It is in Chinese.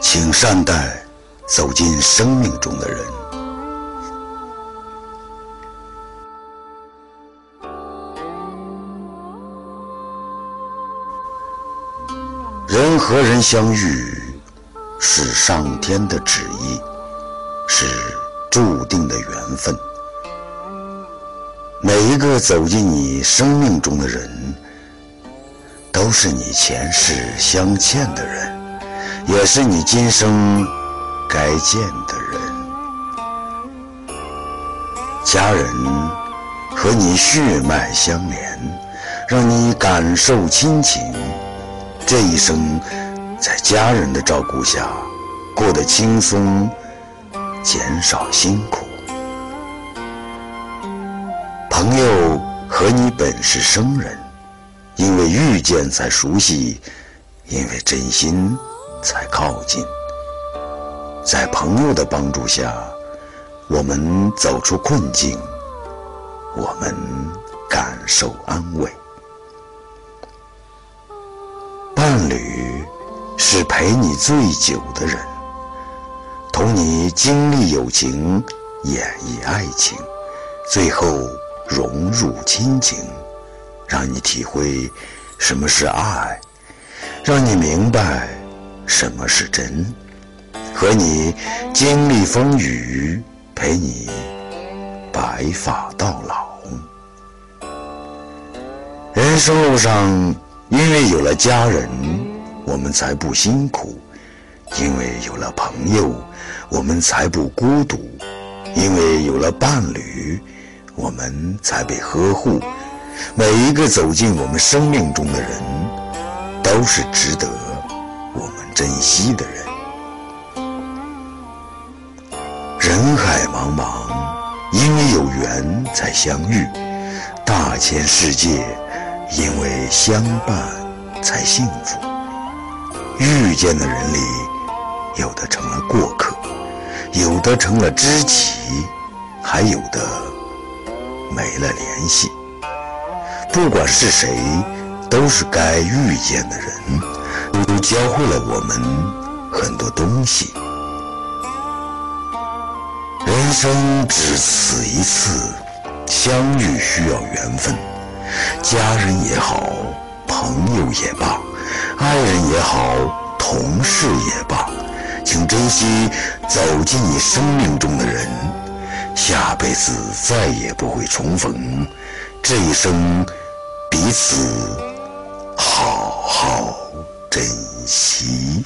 请善待走进生命中的人。人和人相遇，是上天的旨意，是注定的缘分。每一个走进你生命中的人，都是你前世相欠的人，也是你今生该见的人。家人和你血脉相连，让你感受亲情。这一生，在家人的照顾下，过得轻松，减少辛苦。朋友和你本是生人，因为遇见才熟悉，因为真心才靠近。在朋友的帮助下，我们走出困境，我们感受安慰。伴侣是陪你最久的人，同你经历友情，演绎爱情，最后融入亲情，让你体会什么是爱，让你明白什么是真，和你经历风雨，陪你白发到老。人生路上。因为有了家人，我们才不辛苦；因为有了朋友，我们才不孤独；因为有了伴侣，我们才被呵护。每一个走进我们生命中的人，都是值得我们珍惜的人。人海茫茫，因为有缘才相遇；大千世界。因为相伴才幸福，遇见的人里，有的成了过客，有的成了知己，还有的没了联系。不管是谁，都是该遇见的人，都教会了我们很多东西。人生只此一次，相遇需要缘分。家人也好，朋友也罢，爱人也好，同事也罢，请珍惜走进你生命中的人，下辈子再也不会重逢，这一生彼此好好。奇